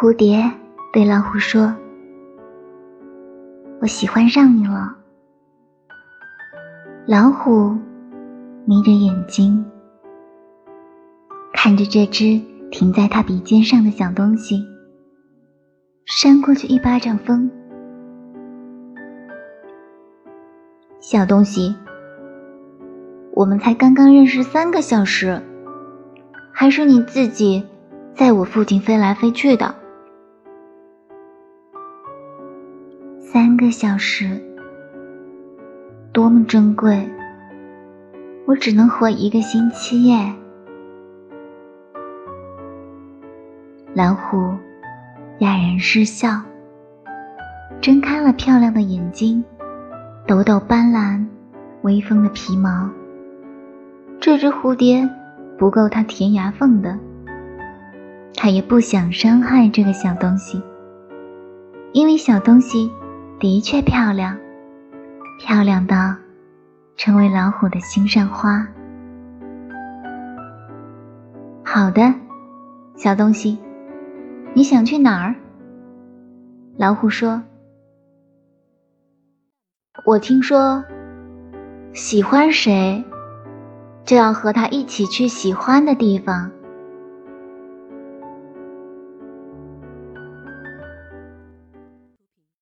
蝴蝶对老虎说：“我喜欢上你了。”老虎眯着眼睛看着这只停在它鼻尖上的小东西，扇过去一巴掌风。小东西，我们才刚刚认识三个小时，还是你自己在我附近飞来飞去的。三个小时，多么珍贵！我只能活一个星期耶。老虎哑然失笑，睁开了漂亮的眼睛，抖抖斑斓、微风的皮毛。这只蝴蝶不够它填牙缝的，它也不想伤害这个小东西，因为小东西。的确漂亮，漂亮到成为老虎的心上花。好的，小东西，你想去哪儿？老虎说：“我听说，喜欢谁，就要和他一起去喜欢的地方。”